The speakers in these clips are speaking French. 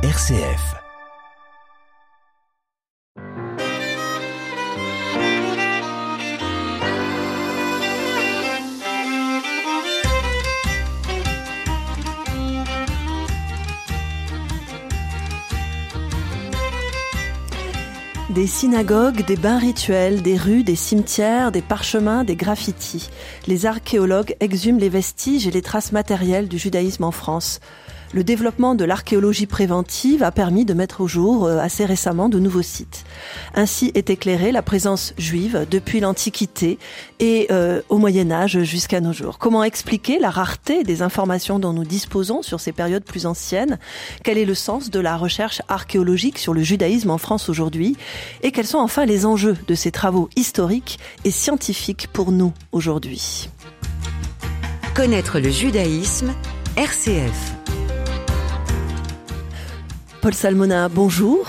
RCF. Des synagogues, des bains rituels, des rues, des cimetières, des parchemins, des graffitis. Les archéologues exhument les vestiges et les traces matérielles du judaïsme en France le développement de l'archéologie préventive a permis de mettre au jour euh, assez récemment de nouveaux sites. Ainsi est éclairée la présence juive depuis l'Antiquité et euh, au Moyen Âge jusqu'à nos jours. Comment expliquer la rareté des informations dont nous disposons sur ces périodes plus anciennes? Quel est le sens de la recherche archéologique sur le judaïsme en France aujourd'hui? Et quels sont enfin les enjeux de ces travaux historiques et scientifiques pour nous aujourd'hui? Connaître le judaïsme, RCF. Paul Salmona, bonjour.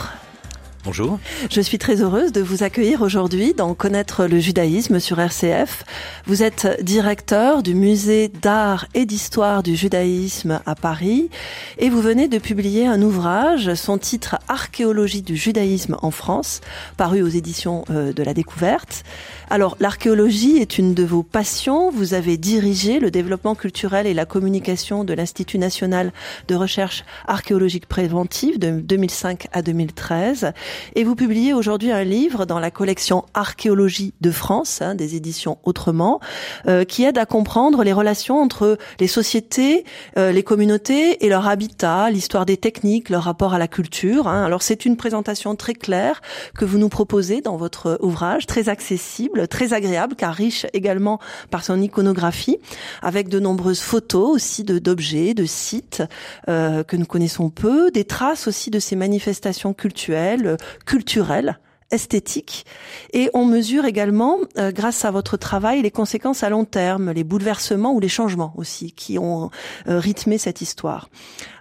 Bonjour. Je suis très heureuse de vous accueillir aujourd'hui dans Connaître le judaïsme sur RCF. Vous êtes directeur du musée d'art et d'histoire du judaïsme à Paris et vous venez de publier un ouvrage, son titre Archéologie du judaïsme en France, paru aux éditions euh, de la découverte. Alors, l'archéologie est une de vos passions. Vous avez dirigé le développement culturel et la communication de l'Institut national de recherche archéologique préventive de 2005 à 2013. Et vous publiez aujourd'hui un livre dans la collection Archéologie de France, hein, des éditions Autrement, euh, qui aide à comprendre les relations entre les sociétés, euh, les communautés et leur habitat, l'histoire des techniques, leur rapport à la culture. Hein. Alors, c'est une présentation très claire que vous nous proposez dans votre ouvrage, très accessible très agréable car riche également par son iconographie, avec de nombreuses photos aussi d'objets, de sites euh, que nous connaissons peu, des traces aussi de ces manifestations culturelles, culturelles esthétiques. Et on mesure également, euh, grâce à votre travail, les conséquences à long terme, les bouleversements ou les changements aussi qui ont euh, rythmé cette histoire.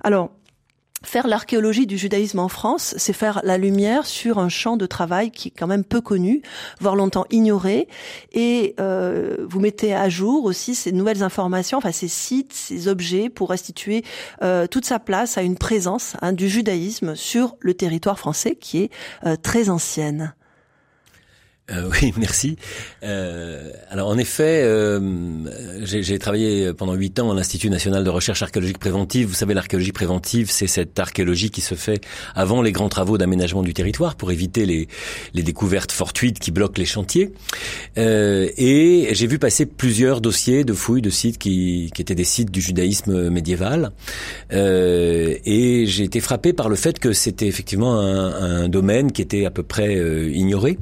Alors, Faire l'archéologie du judaïsme en France, c'est faire la lumière sur un champ de travail qui est quand même peu connu, voire longtemps ignoré, et euh, vous mettez à jour aussi ces nouvelles informations, enfin ces sites, ces objets, pour restituer euh, toute sa place à une présence hein, du judaïsme sur le territoire français qui est euh, très ancienne. Euh, oui, merci. Euh, alors en effet, euh, j'ai travaillé pendant huit ans à l'Institut national de recherche archéologique préventive. Vous savez, l'archéologie préventive, c'est cette archéologie qui se fait avant les grands travaux d'aménagement du territoire pour éviter les, les, découvertes fortuites qui bloquent les chantiers. Euh, et j'ai vu passer plusieurs dossiers de fouilles de sites qui, qui étaient des sites du judaïsme médiéval. Euh, et j'ai été frappé par le fait que c'était effectivement un, un, domaine qui était à peu près ignoré.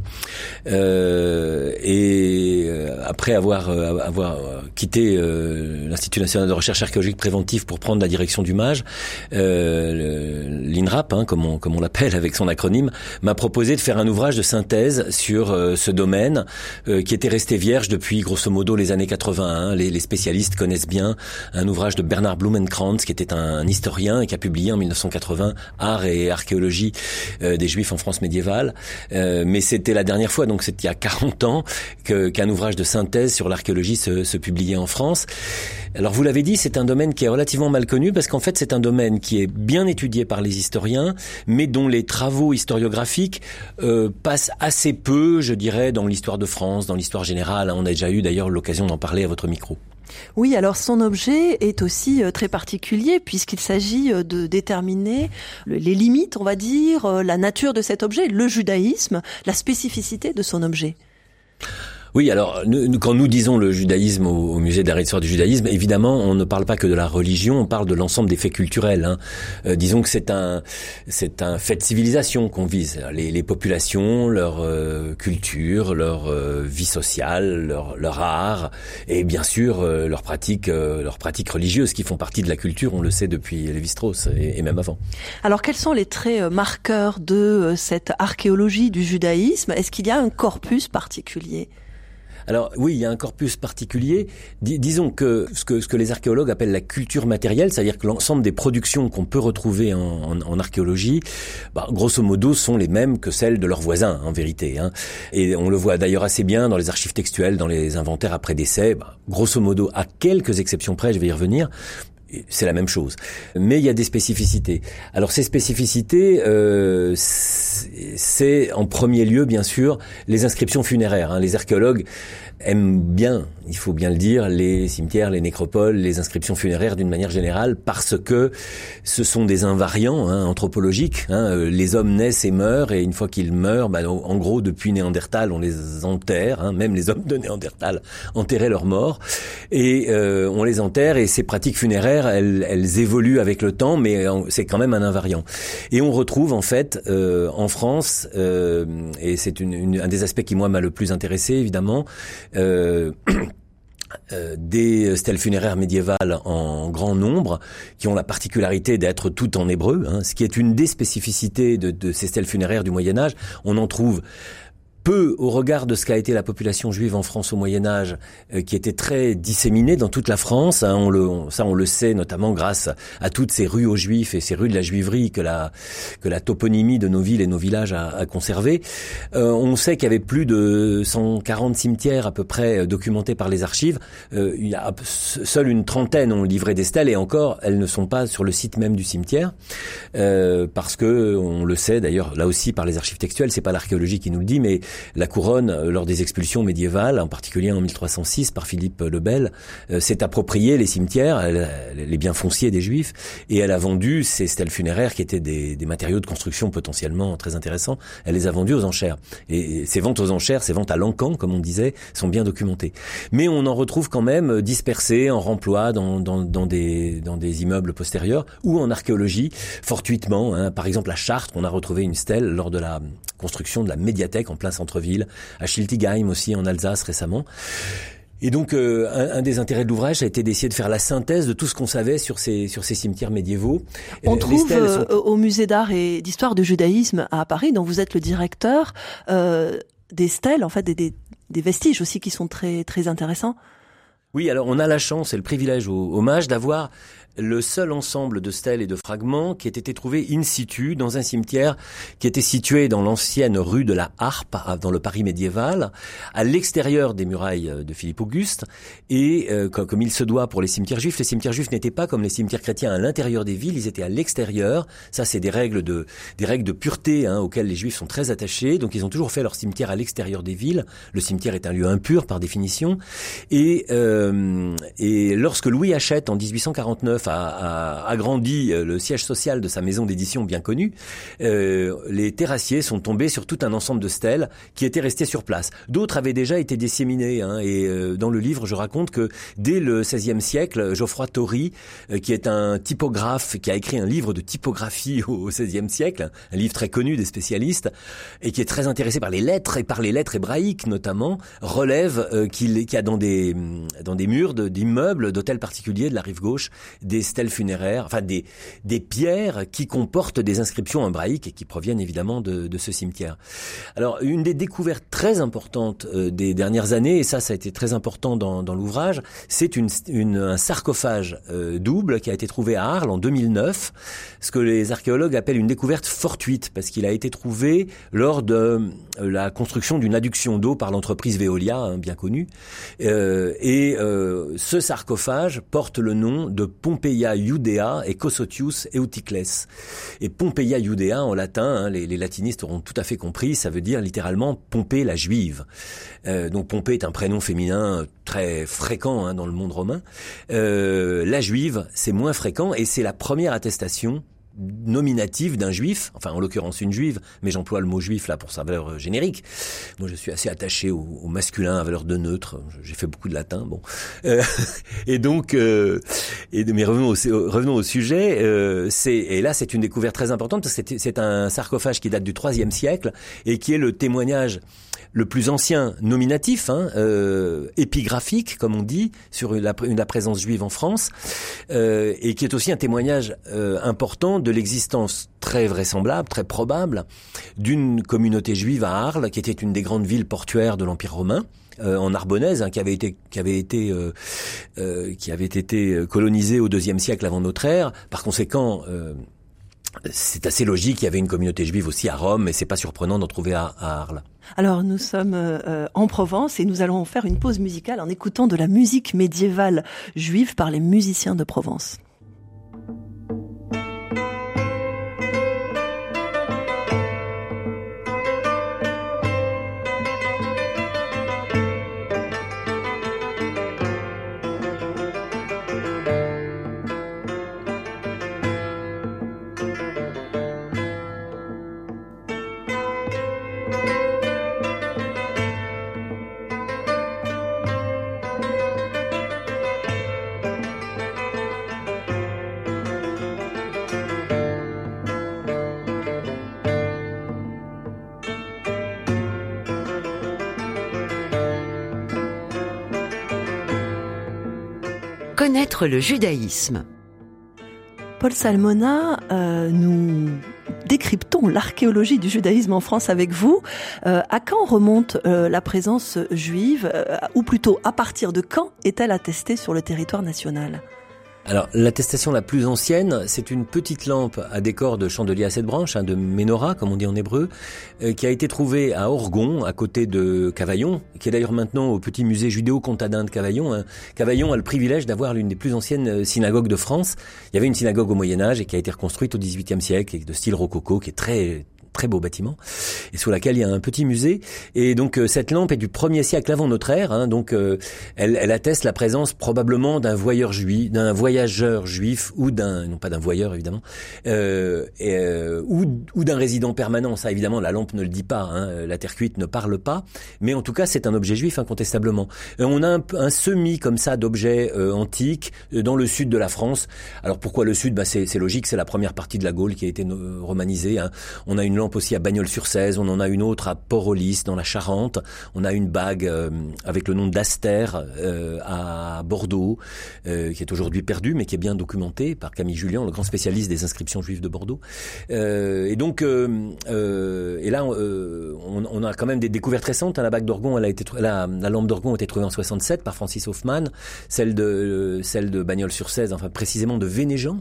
Euh, et euh, après avoir euh, avoir quitté l'Institut national de recherche archéologique préventive pour prendre la direction du MAGE, l'INRAP, hein, comme on, comme on l'appelle avec son acronyme, m'a proposé de faire un ouvrage de synthèse sur ce domaine qui était resté vierge depuis grosso modo les années 81. Les, les spécialistes connaissent bien un ouvrage de Bernard Blumenkrantz qui était un, historien et qui a publié en 1980 Art et archéologie des Juifs en France médiévale. mais c'était la dernière fois, donc c'est il y a 40 ans qu'un ouvrage de synthèse sur l'archéologie se, publiait en France. Alors vous l'avez dit, c'est un domaine qui est relativement mal connu parce qu'en fait c'est un domaine qui est bien étudié par les historiens, mais dont les travaux historiographiques euh, passent assez peu, je dirais, dans l'histoire de France, dans l'histoire générale. On a déjà eu d'ailleurs l'occasion d'en parler à votre micro. Oui, alors son objet est aussi euh, très particulier puisqu'il s'agit euh, de déterminer les limites, on va dire, euh, la nature de cet objet, le judaïsme, la spécificité de son objet. Oui, alors nous, quand nous disons le judaïsme au, musée d'art et d'histoire du judaïsme, évidemment, on ne parle pas que de la religion, on parle de l'ensemble des faits culturels. Hein. Euh, disons que c'est un c'est un fait de civilisation qu'on vise. Les, les, populations, leur euh, culture, leur euh, vie sociale, leur, leur art, et bien sûr leurs pratiques leurs pratiques religieuses qui font partie de la culture. On le sait depuis Lévi-Strauss et, et même avant. Alors quels sont les traits marqueurs de cette archéologie du judaïsme? Est-ce qu'il y a un corpus particulier? Alors oui, il y a un corpus particulier. disons que ce, que les archéologues appellent la culture matérielle, c'est-à-dire que l'ensemble des productions qu'on peut retrouver en, en, archéologie, bah, grosso modo, sont les mêmes que celles de leurs voisins, en vérité. Hein. Et on le voit d'ailleurs assez bien dans les archives textuelles, dans les inventaires après décès. Bah, grosso modo, à quelques exceptions près, je vais y revenir, c'est la même chose. Mais il y a des spécificités. Alors ces spécificités, euh, c'est en premier lieu, bien sûr, les inscriptions funéraires. Hein. Les archéologues aiment bien, il faut bien le dire, les cimetières, les nécropoles, les inscriptions funéraires d'une manière générale, parce que ce sont des invariants hein, anthropologiques. Hein. Euh, les hommes naissent et meurent, et une fois qu'ils meurent, bah, en gros, depuis Néandertal, on les enterre. Hein. Même les hommes de Néandertal enterraient leurs morts, et euh, on les enterre. Et ces pratiques funéraires, elles, elles évoluent avec le temps, mais c'est quand même un invariant. Et on retrouve en fait euh, en France, et c'est un des aspects qui moi m'a le plus intéressé évidemment euh, euh, des stèles funéraires médiévales en grand nombre, qui ont la particularité d'être toutes en hébreu, hein, ce qui est une des spécificités de, de ces stèles funéraires du Moyen Âge. On en trouve peu au regard de ce qu'a été la population juive en France au Moyen Âge, euh, qui était très disséminée dans toute la France. Hein, on le, ça, on le sait notamment grâce à toutes ces rues aux Juifs et ces rues de la Juiverie que la que la toponymie de nos villes et nos villages a, a conservé. Euh, on sait qu'il y avait plus de 140 cimetières à peu près euh, documentés par les archives. Euh, il y a seule une trentaine ont livré des stèles et encore, elles ne sont pas sur le site même du cimetière euh, parce que on le sait d'ailleurs là aussi par les archives textuelles. C'est pas l'archéologie qui nous le dit, mais la couronne, euh, lors des expulsions médiévales, en particulier en 1306 par Philippe le Bel, euh, s'est approprié les cimetières, les biens fonciers des Juifs, et elle a vendu ces stèles funéraires qui étaient des, matériaux de construction potentiellement très intéressants. Elle les a vendus aux enchères. Et ces ventes aux enchères, ces ventes à l'encan, comme on disait, sont bien documentées. Mais on en retrouve quand même dispersés en remploi dans, dans, des, dans des immeubles postérieurs ou en archéologie, fortuitement. Hein. Par exemple, à Chartres, on a retrouvé une stèle lors de la construction de la médiathèque en plein centre-ville, à Schiltigheim aussi en Alsace récemment. Et donc, euh, un, des intérêts de l'ouvrage a été d'essayer de faire la synthèse de tout ce qu'on savait sur ces sur ces cimetières médiévaux. On euh, trouve euh, au musée d'art et d'histoire du judaïsme à Paris, dont vous êtes le directeur, des stèles, en fait, des, des, des, vestiges aussi qui sont très très intéressants. Oui, alors on a la chance et le privilège au hommage d'avoir le seul ensemble de stèles et de fragments qui ait été trouvé in situ dans un cimetière qui était situé dans l'ancienne rue de la Harpe, dans le Paris médiéval, à l'extérieur des murailles de Philippe Auguste. Et euh, comme, il se doit pour les cimetières juifs, les cimetières juifs n'étaient pas comme les cimetières chrétiens à l'intérieur des villes, ils étaient à l'extérieur. Ça, c'est des règles de des règles de pureté hein, auxquelles les juifs sont très attachés. Donc, ils ont toujours fait leur cimetière à l'extérieur des villes. Le cimetière est un lieu impur par définition. Et euh, et lorsque Louis achète en 1849 a, agrandi euh, le siège social de sa maison d'édition bien connue, euh, les terrassiers sont tombés sur tout un ensemble de stèles qui étaient restées sur place. D'autres avaient déjà été disséminées. Hein, et euh, dans le livre, je raconte que dès le XVIe siècle, Geoffroy Tory, qui est un typographe, qui a écrit un livre de typographie au XVIe siècle, un livre très connu des spécialistes, et qui est très intéressé par les lettres et par les lettres hébraïques notamment, relève qu'il y a dans des dans des murs d'immeubles, d'hôtels particuliers de la rive gauche, des stèles funéraires, enfin des, des pierres qui comportent des inscriptions hébraïques et qui proviennent évidemment de, ce cimetière. Alors une des découvertes très importantes euh, des dernières années, et ça ça a été très important dans, l'ouvrage, c'est une, un sarcophage euh, double qui a été trouvé à Arles en 2009, ce que les archéologues appellent une découverte fortuite, parce qu'il a été trouvé lors de euh, la construction d'une adduction d'eau par l'entreprise Veolia, hein, bien connue, et ce sarcophage porte le nom de Pompéi Pompeia Judea et Cosotius Eutycles. Et Pompeia Judea en latin, hein, les, latinistes auront tout à fait compris, ça veut dire littéralement Pompée la juive. Euh, donc Pompée est un prénom féminin très fréquent hein, dans le monde romain. Euh, la juive, c'est moins fréquent et c'est la première attestation nominative d'un juif, enfin en l'occurrence une juive, mais j'emploie le mot juif là pour sa valeur euh, générique. Moi je suis assez attaché au, masculin à valeur de neutre, j'ai fait beaucoup de latin, bon. Euh, et donc, euh, et, mais revenons au, revenons au sujet, euh, c'est, et là c'est une découverte très importante parce que c'est un sarcophage qui date du IIIe siècle et qui est le témoignage le plus ancien nominatif, hein, euh, épigraphique, comme on dit, sur la, présence juive en France, euh, et qui est aussi un témoignage euh, important de l'existence très vraisemblable, très probable, d'une communauté juive à Arles, qui était une des grandes villes portuaires de l'Empire romain. en Narbonnaise, hein, qui avait été qui avait été qui avait été colonisée au deuxième siècle avant notre ère. Par conséquent, c'est assez logique. Il y avait une communauté juive aussi à Rome, mais c'est pas surprenant d'en trouver à, Arles. Alors nous sommes euh, en Provence et nous allons faire une pause musicale en écoutant de la musique médiévale juive par les musiciens de Provence. Le judaïsme. Paul Salmona, euh, nous décryptons l'archéologie du judaïsme en France avec vous. Euh, à quand remonte euh, la présence juive, ou plutôt à partir de quand est-elle attestée sur le territoire national? Alors, l'attestation la plus ancienne, c'est une petite lampe à décor de chandelier à sept branches, hein, de menorah, comme on dit en hébreu, euh, qui a été trouvée à Orgon, à côté de Cavaillon, qui est d'ailleurs maintenant au petit musée judéo-contadin de Cavaillon. Hein. Cavaillon a le privilège d'avoir l'une des plus anciennes euh, synagogues de France. Il y avait une synagogue au Moyen Âge et qui a été reconstruite au XVIIIe siècle, de style rococo, qui est très très beau bâtiment, et sous laquelle il y a un petit musée. Et donc euh, cette lampe est du premier siècle avant notre ère, hein, donc euh, elle, elle, atteste la présence probablement d'un voyeur juif, d'un voyageur juif ou d'un non pas d'un voyeur évidemment, euh, euh, ou, d'un résident permanent. Ça évidemment la lampe ne le dit pas, hein, la terre cuite ne parle pas, mais en tout cas c'est un objet juif incontestablement. on a un, un semi comme ça d'objets antiques dans le sud de la France. Alors pourquoi le sud? Bah, c'est logique, c'est la première partie de la Gaule qui a été romanisée. Hein. On a une aussi à Bagnols-sur-Cèze, on en a une autre à Port-au-Lys dans la Charente, on a une bague euh, avec le nom d'Aster euh, à Bordeaux, euh, qui est aujourd'hui perdue, mais qui est bien documentée par Camille Julien, le grand spécialiste des inscriptions juives de Bordeaux. et donc, et là, on, a quand même des découvertes récentes. La bague d'Orgon, elle a été, la, la lampe d'Orgon a été trouvée en 67 par Francis Hoffman, celle de celle de Bagnols-sur-Cèze, enfin précisément de Vénéjean,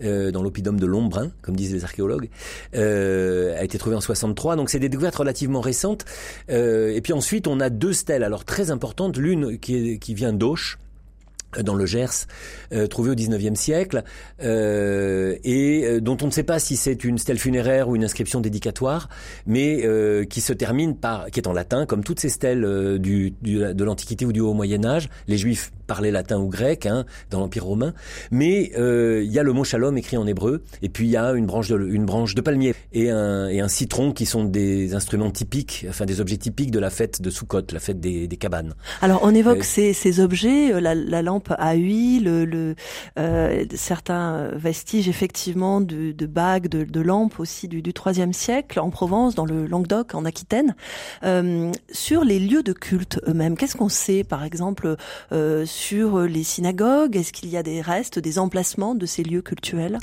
dans l'oppidum de Lombrin, comme disent les archéologues a été trouvé en 63. Donc c'est des découvertes relativement récentes. Euh, et puis ensuite, on a deux stèles, alors très importantes. L'une qui, qui vient d'Auch, euh, dans le Gers, euh, trouvé au 19e siècle, et dont on ne sait pas si c'est une stèle funéraire ou une inscription dédicatoire, mais qui se termine par, qui est en latin, comme toutes ces stèles du, de l'Antiquité ou du Haut Moyen Âge. Les Juifs parlaient latin ou grec hein, dans l'Empire romain, mais il y a le mot shalom écrit en hébreu, et puis il y a une branche de, une branche de palmier et un, et un citron qui sont des instruments typiques, enfin des objets typiques de la fête de Sukkot, la fête des, des cabanes. Alors on évoque ces, ces objets, la, la lampe à huile, le, euh, certains vestiges effectivement de, de bagues, de, de, lampes aussi du, du IIIe siècle en Provence, dans le Languedoc, en Aquitaine. Euh, sur les lieux de culte eux-mêmes, qu'est-ce qu'on sait par exemple euh, sur les synagogues? Est-ce qu'il y a des restes, des emplacements de ces lieux cultuels?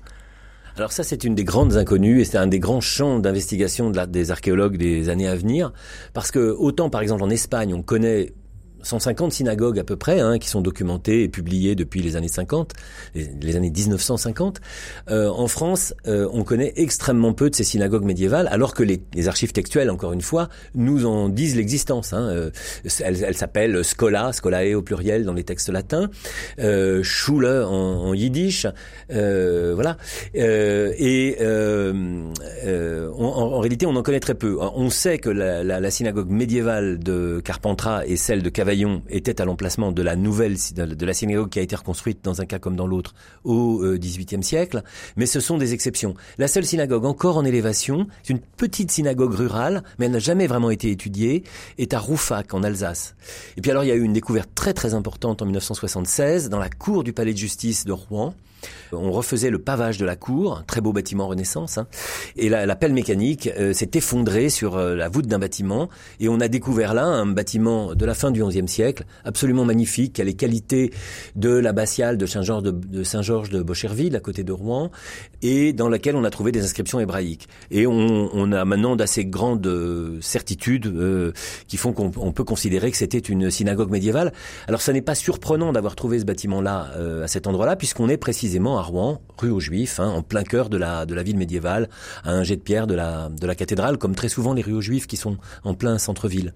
Alors ça, c'est une des grandes inconnues et c'est un des grands champs d'investigation de des archéologues des années à venir. Parce que autant, par exemple, en Espagne, on connaît 150 synagogues à peu près, hein, qui sont documentées et publiées depuis les années 50, les, années 1950. Euh, en France, euh, on connaît extrêmement peu de ces synagogues médiévales, alors que les, archives textuelles, encore une fois, nous en disent l'existence. Hein. Euh, elles, elles s'appellent scola, scolae au pluriel dans les textes latins, euh, schule en, en yiddish, euh, voilà. Euh, et en, en, réalité, on en connaît très peu. On sait que la, la, la synagogue médiévale de Carpentras et celle de Cavaillon était à l'emplacement de la nouvelle de la synagogue qui a été reconstruite dans un cas comme dans l'autre au XVIIIe euh, siècle, mais ce sont des exceptions. La seule synagogue encore en élévation, c'est une petite synagogue rurale, mais elle n'a jamais vraiment été étudiée, est à Roufac en Alsace. Et puis alors il y a eu une découverte très très importante en 1976 dans la cour du palais de justice de Rouen. On refaisait le pavage de la cour, un très beau bâtiment Renaissance, hein, et la, pelle mécanique euh, s'est effondrée sur euh, la voûte d'un bâtiment, et on a découvert là un bâtiment de la fin du XIe siècle, absolument magnifique, qui a les qualités de l'abbatiale de Saint-Georges de, Saint-Georges de Bocherville, à côté de Rouen, et dans laquelle on a trouvé des inscriptions hébraïques. Et on, a maintenant d'assez grandes euh, certitudes qui font qu'on peut considérer que c'était une synagogue médiévale. Alors ça n'est pas surprenant d'avoir trouvé ce bâtiment-là à cet endroit-là, puisqu'on est précisément à Rouen, rue aux Juifs, hein, en plein cœur de la, ville médiévale, à un jet de pierre de la, cathédrale, comme très souvent les rues aux Juifs qui sont en plein centre-ville.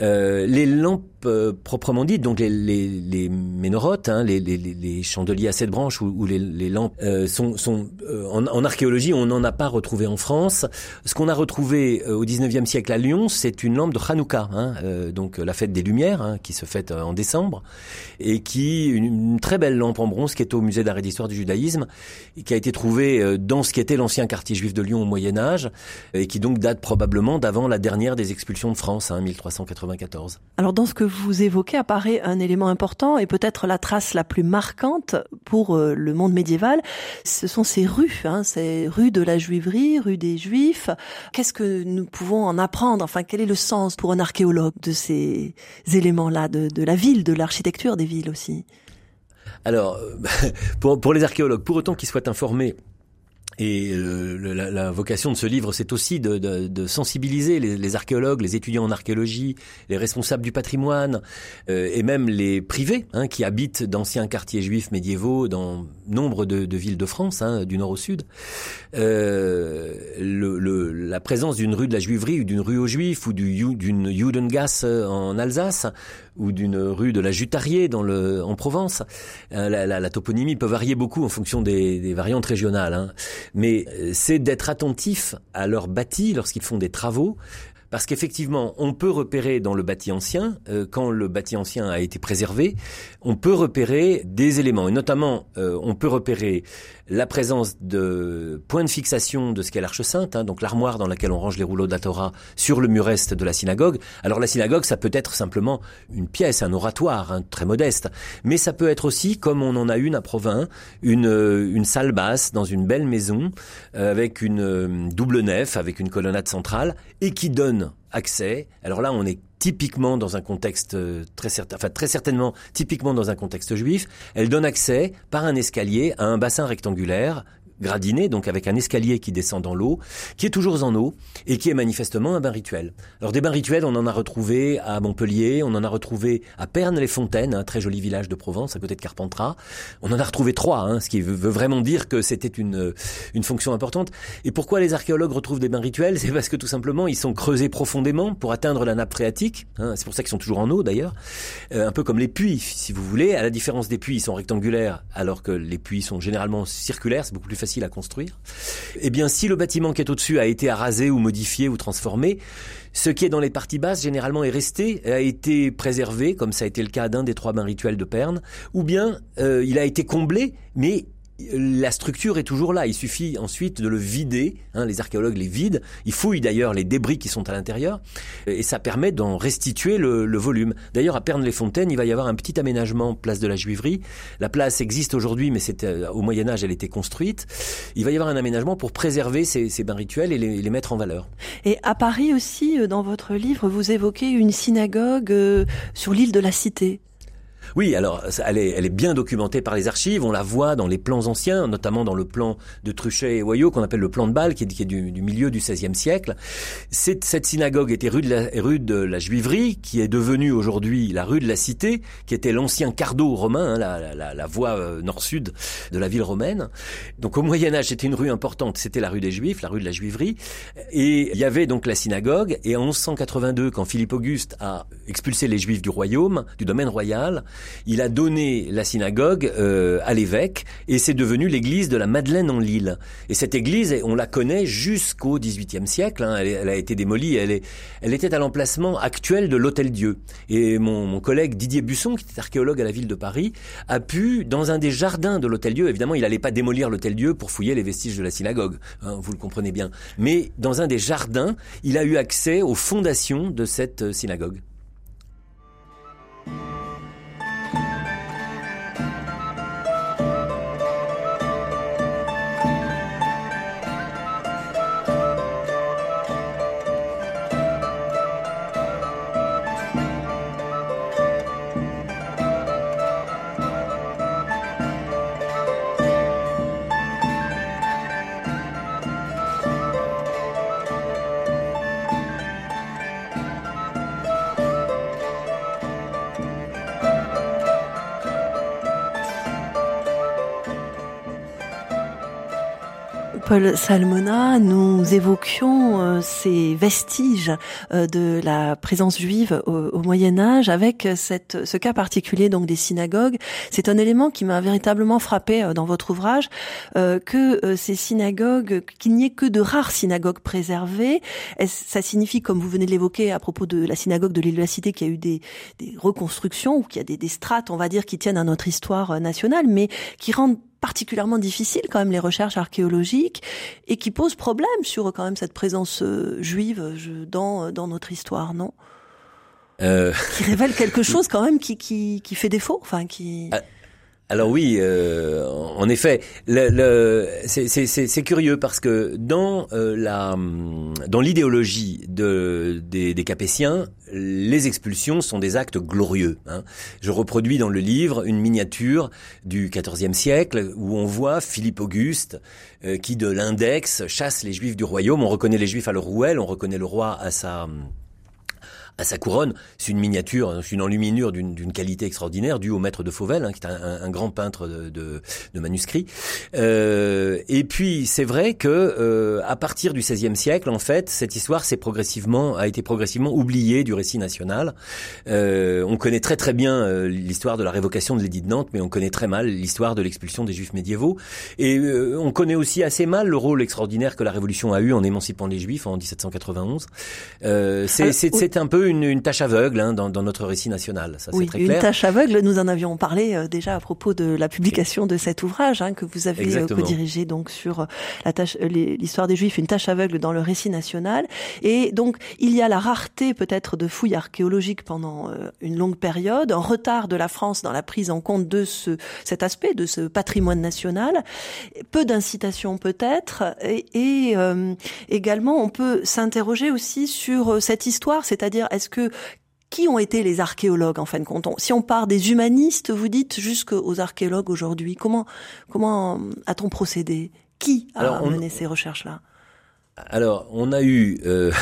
Euh, les lampes euh, proprement dites, donc les, les, les ménorotes, hein, les, chandeliers à sept branches ou, les, lampes, euh, sont, en, archéologie, on n'en a pas retrouvé en France. Ce qu'on a retrouvé au 19e siècle à Lyon, c'est une lampe de Hanouka, hein, donc la fête des Lumières, qui se fête en décembre, et qui une, une très belle lampe en bronze qui est au musée d'art et du judaïsme, qui a été trouvé euh, dans ce qui était l'ancien quartier juif de Lyon au Moyen Âge, et qui donc date probablement d'avant la dernière des expulsions de France, hein, 1394. Alors dans ce que vous évoquez apparaît un élément important et peut-être la trace la plus marquante pour euh, le monde médiéval, ce sont ces rues, hein, ces rues de la juiverie, rues des juifs. Qu'est-ce que nous pouvons en apprendre? Enfin, quel est le sens pour un archéologue de ces éléments-là, de la ville, de l'architecture des villes aussi? Alors, pour, pour les archéologues, pour autant qu'ils soient informés et euh, la, la, vocation de ce livre, c'est aussi de, de, de sensibiliser les, les, archéologues, les étudiants en archéologie, les responsables du patrimoine, euh, et même les privés hein, qui habitent d'anciens quartiers juifs médiévaux dans nombre de, de villes de France, hein, du nord au sud. Euh, le, le, la présence d'une rue de la Juiverie ou d'une rue aux Juifs ou d'une Judengasse en Alsace ou d'une rue de la Jutarier dans le, en Provence, euh, la, la, la, toponymie peut varier beaucoup en fonction des, des variantes régionales. Hein mais euh, c'est d'être attentif à leur bâti lorsqu'ils font des travaux, parce qu'effectivement, on peut repérer dans le bâti ancien, euh, quand le bâti ancien a été préservé, on peut repérer des éléments, et notamment, euh, on peut repérer la présence de points de fixation de ce qu'est l'Arche Sainte, hein, donc l'armoire dans laquelle on range les rouleaux de la Torah sur le mur est de la synagogue. Alors la synagogue, ça peut être simplement une pièce, un oratoire, hein, très modeste, mais ça peut être aussi, comme on en a une à Provins, une, une salle basse dans une belle maison, euh, avec une double nef, avec une colonnade centrale, et qui donne accès. Alors là, on est typiquement dans un contexte euh, très certain, enfin très certainement typiquement dans un contexte juif. Elle donne accès par un escalier à un bassin rectangulaire gradiné, donc avec un escalier qui descend dans l'eau, qui est toujours en eau et qui est manifestement un bain rituel. Alors des bains rituels, on en a retrouvé à Montpellier, on en a retrouvé à Pernes-les-Fontaines, un très joli village de Provence à côté de Carpentras. On en a retrouvé trois, hein, ce qui veut vraiment dire que c'était une, une fonction importante. Et pourquoi les archéologues retrouvent des bains rituels? C'est parce que tout simplement, ils sont creusés profondément pour atteindre la nappe phréatique. Hein, c'est pour ça qu'ils sont toujours en eau d'ailleurs. Euh, un peu comme les puits, si vous voulez. À la différence des puits, ils sont rectangulaires, alors que les puits sont généralement circulaires. C'est beaucoup plus facile à construire. Eh bien, si le bâtiment qui est au-dessus a été arasé ou modifié ou transformé, ce qui est dans les parties basses généralement est resté, a été préservé, comme ça a été le cas d'un des trois bains rituels de Perne, ou bien euh, il a été comblé, mais la structure est toujours là. Il suffit ensuite de le vider. Hein, les archéologues les vident. Ils fouillent d'ailleurs les débris qui sont à l'intérieur. Et ça permet d'en restituer le, le volume. D'ailleurs, à Pernes-les-Fontaines, il va y avoir un petit aménagement place de la Juiverie. La place existe aujourd'hui, mais c'était euh, au Moyen Âge, elle était construite. Il va y avoir un aménagement pour préserver ces, ces bains rituels et les, les, mettre en valeur. Et à Paris aussi, euh, dans votre livre, vous évoquez une synagogue euh, sur l'île de la Cité. Oui, alors elle est, elle est bien documentée par les archives. On la voit dans les plans anciens, notamment dans le plan de Truchet et Hoyot qu'on appelle le plan de Bâle, qui est, qui est du, du, milieu du XVIe siècle. Cette, cette synagogue était rue de, la, rue de la Juiverie, qui est devenue aujourd'hui la rue de la Cité, qui était l'ancien cardo romain, hein, la, la, la, voie euh, nord-sud de la ville romaine. Donc au Moyen Âge, c'était une rue importante. C'était la rue des Juifs, la rue de la Juiverie, et il y avait donc la synagogue. Et en 1182, quand Philippe Auguste a expulsé les Juifs du royaume, du domaine royal, il a donné la synagogue euh, à l'évêque et c'est devenu l'église de la Madeleine en Lille. Et cette église, on la connaît jusqu'au XVIIIe siècle. Hein, elle, a été démolie. Elle, est, elle était à l'emplacement actuel de l'Hôtel Dieu. Et mon, mon, collègue Didier Busson, qui était archéologue à la ville de Paris, a pu, dans un des jardins de l'Hôtel Dieu, évidemment, il n'allait pas démolir l'Hôtel Dieu pour fouiller les vestiges de la synagogue. Hein, vous le comprenez bien. Mais dans un des jardins, il a eu accès aux fondations de cette euh, synagogue. Paul Salmona, nous évoquions euh, ces vestiges euh, de la présence juive au, au, Moyen Âge avec cette, ce cas particulier donc des synagogues. C'est un élément qui m'a véritablement frappé euh, dans votre ouvrage euh, que euh, ces synagogues, qu'il n'y ait que de rares synagogues préservées. Ça signifie, comme vous venez de l'évoquer à propos de la synagogue de l'île de la Cité, qu'il y a eu des, des reconstructions ou qu'il y a des, des strates, on va dire, qui tiennent à notre histoire nationale, mais qui rendent particulièrement difficile quand même les recherches archéologiques et qui pose problème sur quand même cette présence euh, juive dans dans notre histoire, non? Euh... Qui révèle quelque chose quand même qui qui, qui fait défaut, enfin qui. Alors oui, euh, en effet, c'est curieux parce que dans euh, l'idéologie de, des, des, Capétiens, les expulsions sont des actes glorieux. Hein. Je reproduis dans le livre une miniature du XIVe siècle où on voit Philippe Auguste euh, qui de l'index chasse les Juifs du royaume. On reconnaît les Juifs à leur rouelle, on reconnaît le roi à sa à sa couronne. C'est une miniature, hein, c'est une enluminure d'une qualité extraordinaire due au maître de Fauvel, hein, qui est un, un, grand peintre de, de, de manuscrits. Euh, et puis c'est vrai que euh, à partir du XVIe siècle, en fait, cette histoire s'est progressivement a été progressivement oubliée du récit national. Euh, on connaît très très bien euh, l'histoire de la révocation de l'édit de Nantes, mais on connaît très mal l'histoire de l'expulsion des Juifs médiévaux. Et euh, on connaît aussi assez mal le rôle extraordinaire que la Révolution a eu en émancipant les Juifs en 1791. c'est un peu une, tâche aveugle hein, dans, notre récit national. Ça, oui, très une tâche aveugle. Nous en avions parlé euh, déjà à propos de la publication de cet ouvrage hein, que vous avez euh, co-dirigé donc sur euh, la tâche, l'histoire des Juifs, une tâche aveugle dans le récit national. Et donc il y a la rareté peut-être de fouilles archéologiques pendant une longue période, un retard de la France dans la prise en compte de ce cet aspect de ce patrimoine national, peu d'incitation peut-être, et, et également on peut s'interroger aussi sur cette histoire, c'est-à-dire est-ce que qui ont été les archéologues en fin de compte? Si on part des humanistes, vous dites jusqu'aux archéologues aujourd'hui, comment comment a-t-on procédé? Qui a mené ces recherches-là? Alors, on a eu euh,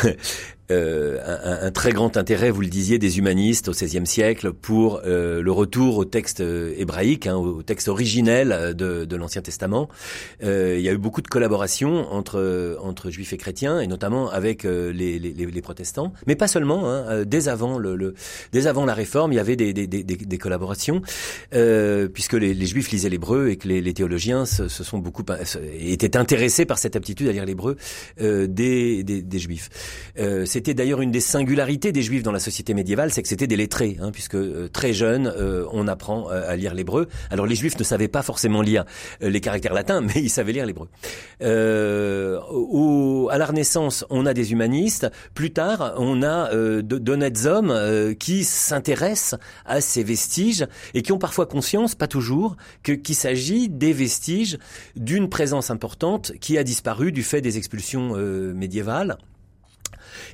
euh, un, un, très grand intérêt, vous le disiez, des humanistes au XVIe siècle pour euh, le retour au texte euh, hébraïque, hein, au texte originel de, de l'Ancien Testament. Euh, il y a eu beaucoup de collaborations entre entre juifs et chrétiens, et notamment avec les, les, les, protestants, mais pas seulement. Hein, dès avant le, le, dès avant la Réforme, il y avait des, des, des, des collaborations, puisque les, les, juifs lisaient l'hébreu et que les, les théologiens se, se, sont beaucoup étaient intéressés par cette aptitude à lire l'hébreu des, des, juifs. C'était d'ailleurs une des singularités des Juifs dans la société médiévale, c'est que c'était des lettrés, hein, puisque euh, très jeune, euh, on apprend euh, à lire l'hébreu. Alors les Juifs ne savaient pas forcément lire les caractères latins, mais ils savaient lire l'hébreu. à la Renaissance, on a des humanistes. Plus tard, on a d'honnêtes hommes qui s'intéressent à ces vestiges et qui ont parfois conscience, pas toujours, que qu'il s'agit des vestiges d'une présence importante qui a disparu du fait des expulsions médiévales.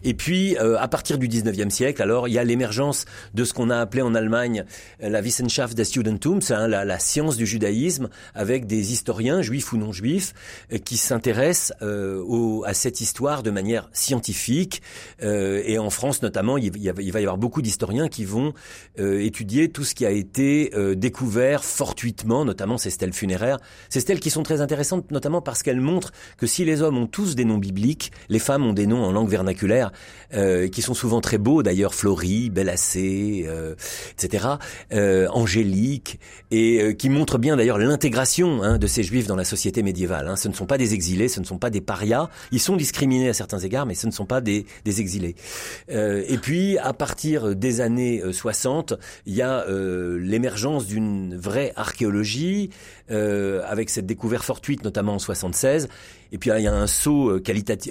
Et puis, euh, à partir du 19e siècle, alors, il y a l'émergence de ce qu'on a appelé en Allemagne euh, la Wissenschaft des Studentum, c'est hein, la, la, science du judaïsme, avec des historiens, juifs ou non juifs, euh, qui s'intéressent au, à cette histoire de manière scientifique. et en France, notamment, il, il, va y avoir beaucoup d'historiens qui vont étudier tout ce qui a été découvert fortuitement, notamment ces stèles funéraires. Ces stèles qui sont très intéressantes, notamment parce qu'elles montrent que si les hommes ont tous des noms bibliques, les femmes ont des noms en langue vernaculaire euh, qui sont souvent très beaux d'ailleurs, Florie, Belacé, euh, etc., euh, Angélique, et euh, qui montrent bien d'ailleurs l'intégration hein, de ces juifs dans la société médiévale. Hein. Ce ne sont pas des exilés, ce ne sont pas des parias, ils sont discriminés à certains égards, mais ce ne sont pas des, des exilés. et puis, à partir des années 60, il y a l'émergence d'une vraie archéologie, avec cette découverte fortuite, notamment en 76, et puis il y a un saut euh,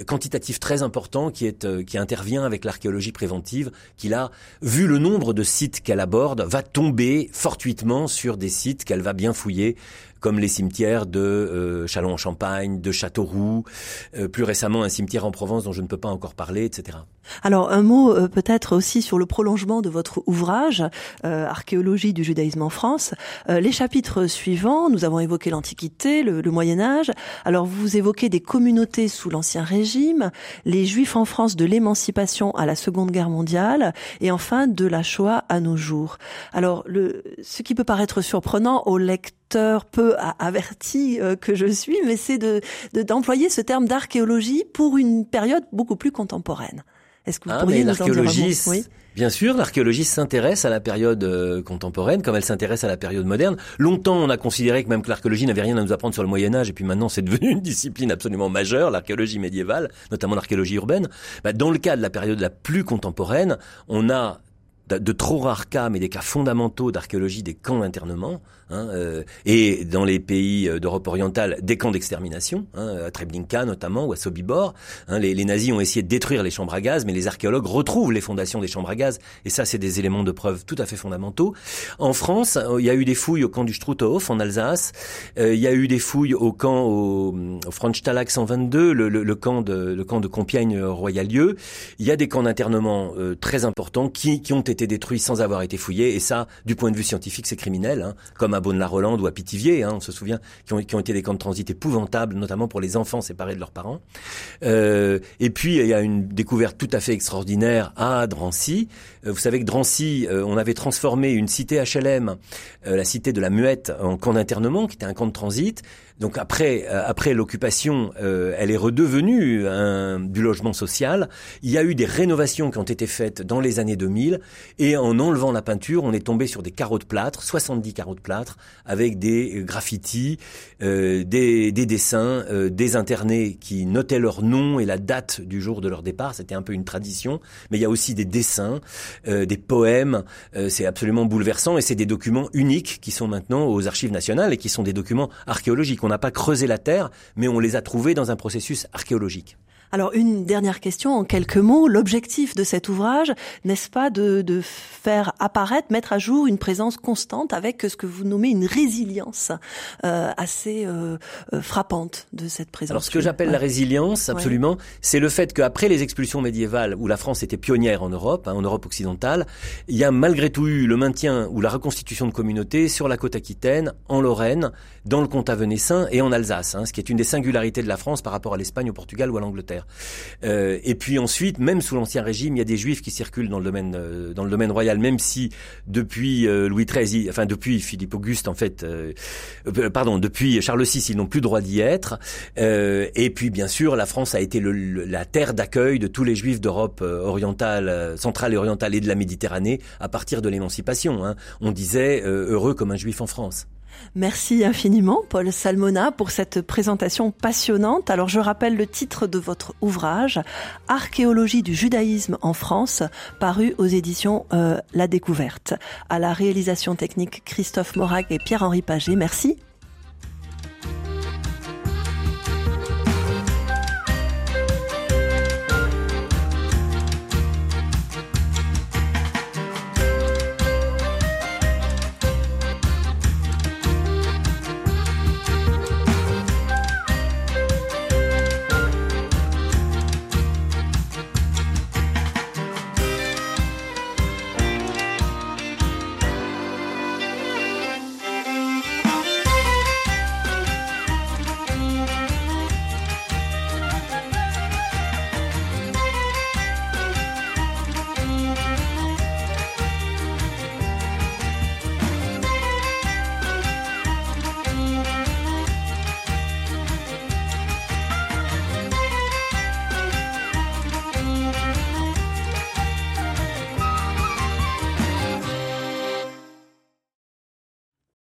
quantitatif très important euh, qui intervient avec l'archéologie préventive, qui là, vu le nombre de sites qu'elle aborde, va tomber fortuitement sur des sites qu'elle va bien fouiller comme les cimetières de euh, Châlons-en-Champagne, de Châteauroux, euh, plus récemment un cimetière en Provence dont je ne peux pas encore parler, etc. Alors un mot euh, peut-être aussi sur le prolongement de votre ouvrage Archéologie du judaïsme en France. les chapitres suivants, nous avons évoqué l'Antiquité, le, le Moyen Âge. Alors vous évoquez des communautés sous l'Ancien Régime, les Juifs en France de l'émancipation à la Seconde Guerre mondiale, et enfin de la Shoah à nos jours. Alors le, ce qui peut paraître surprenant au lecteur peu averti euh, que je suis, mais c'est de d'employer ce terme d'archéologie pour une période beaucoup plus contemporaine. Est-ce que vous ah, pourriez nous en dire oui Bien sûr, l'archéologie s'intéresse à la période euh, contemporaine comme elle s'intéresse à la période moderne. Longtemps, on a considéré que même que l'archéologie n'avait rien à nous apprendre sur le Moyen Âge, et puis maintenant, c'est devenu une discipline absolument majeure, l'archéologie médiévale, notamment l'archéologie urbaine. Bah, dans le cas de la période la plus contemporaine, on a de trop rares cas, mais des cas fondamentaux d'archéologie des camps d'internement, hein, euh, et dans les pays euh, d'Europe orientale, des camps d'extermination, hein, à Treblinka notamment, ou à Sobibor. Hein, les, nazis ont essayé de détruire les chambres à gaz, mais les archéologues retrouvent les fondations des chambres à gaz, et ça, c'est des éléments de preuve tout à fait fondamentaux. En France, il y a eu des fouilles au camp du Struthof, en Alsace. il y a eu des fouilles au camp au, au 122, le, camp de, le camp de Compiègne-Royalieu. Il y a des camps d'internement très importants qui ont été détruits sans avoir été fouillés, et ça, du point de vue scientifique, c'est criminel, hein, comme à Beaune-la-Rolande ou à Pithiviers, hein, on se souvient, qui ont, qui ont, été des camps de transit épouvantables, notamment pour les enfants séparés de leurs parents. Euh, et puis, il y a une découverte tout à fait extraordinaire à Drancy. Euh, vous savez que Drancy, euh, on avait transformé une cité HLM, euh, la cité de la Muette, en camp d'internement, qui était un camp de transit. Donc après, euh, après l'occupation, euh, elle est redevenue du logement social. Il y a eu des rénovations qui ont été faites dans les années 2000 et en enlevant la peinture, on est tombé sur des carreaux de plâtre, 70 carreaux de plâtre, avec des graffitis, euh, des, des, dessins, euh, des internés qui notaient leur nom et la date du jour de leur départ. C'était un peu une tradition, mais il y a aussi des dessins, euh, des poèmes. c'est absolument bouleversant et c'est des documents uniques qui sont maintenant aux archives nationales et qui sont des documents archéologiques. On n'a pas creusé la terre, mais on les a trouvés dans un processus archéologique. Alors une dernière question en quelques mots. L'objectif de cet ouvrage, n'est-ce pas de, de, faire apparaître, mettre à jour une présence constante avec ce que vous nommez une résilience euh, assez euh, euh frappante de cette présence Alors ce que j'appelle ouais. la résilience, absolument, ouais. c'est le fait qu'après les expulsions médiévales, où la France était pionnière en Europe, hein, en Europe occidentale, il y a malgré tout eu le maintien ou la reconstitution de communautés sur la côte aquitaine, en Lorraine, dans le comtat venessin et en Alsace, hein, ce qui est une des singularités de la France par rapport à l'Espagne, au Portugal ou à l'Angleterre. Euh, et puis ensuite, même sous l'Ancien Régime, il y a des Juifs qui circulent dans le domaine euh, dans le domaine royal, même si depuis euh, Louis XIII, enfin depuis Philippe Auguste, en fait, pardon, depuis Charles VI, ils n'ont plus droit d'y être. et puis bien sûr, la France a été le, le, la terre d'accueil de tous les Juifs d'Europe orientale, centrale et orientale et de la Méditerranée à partir de l'émancipation. Hein. On disait heureux comme un Juif en France. Merci infiniment, Paul Salmona, pour cette présentation passionnante. Alors, je rappelle le titre de votre ouvrage, Archéologie du judaïsme en France, paru aux éditions euh, La Découverte. À la réalisation technique, Christophe Morag et Pierre-Henri Paget. Merci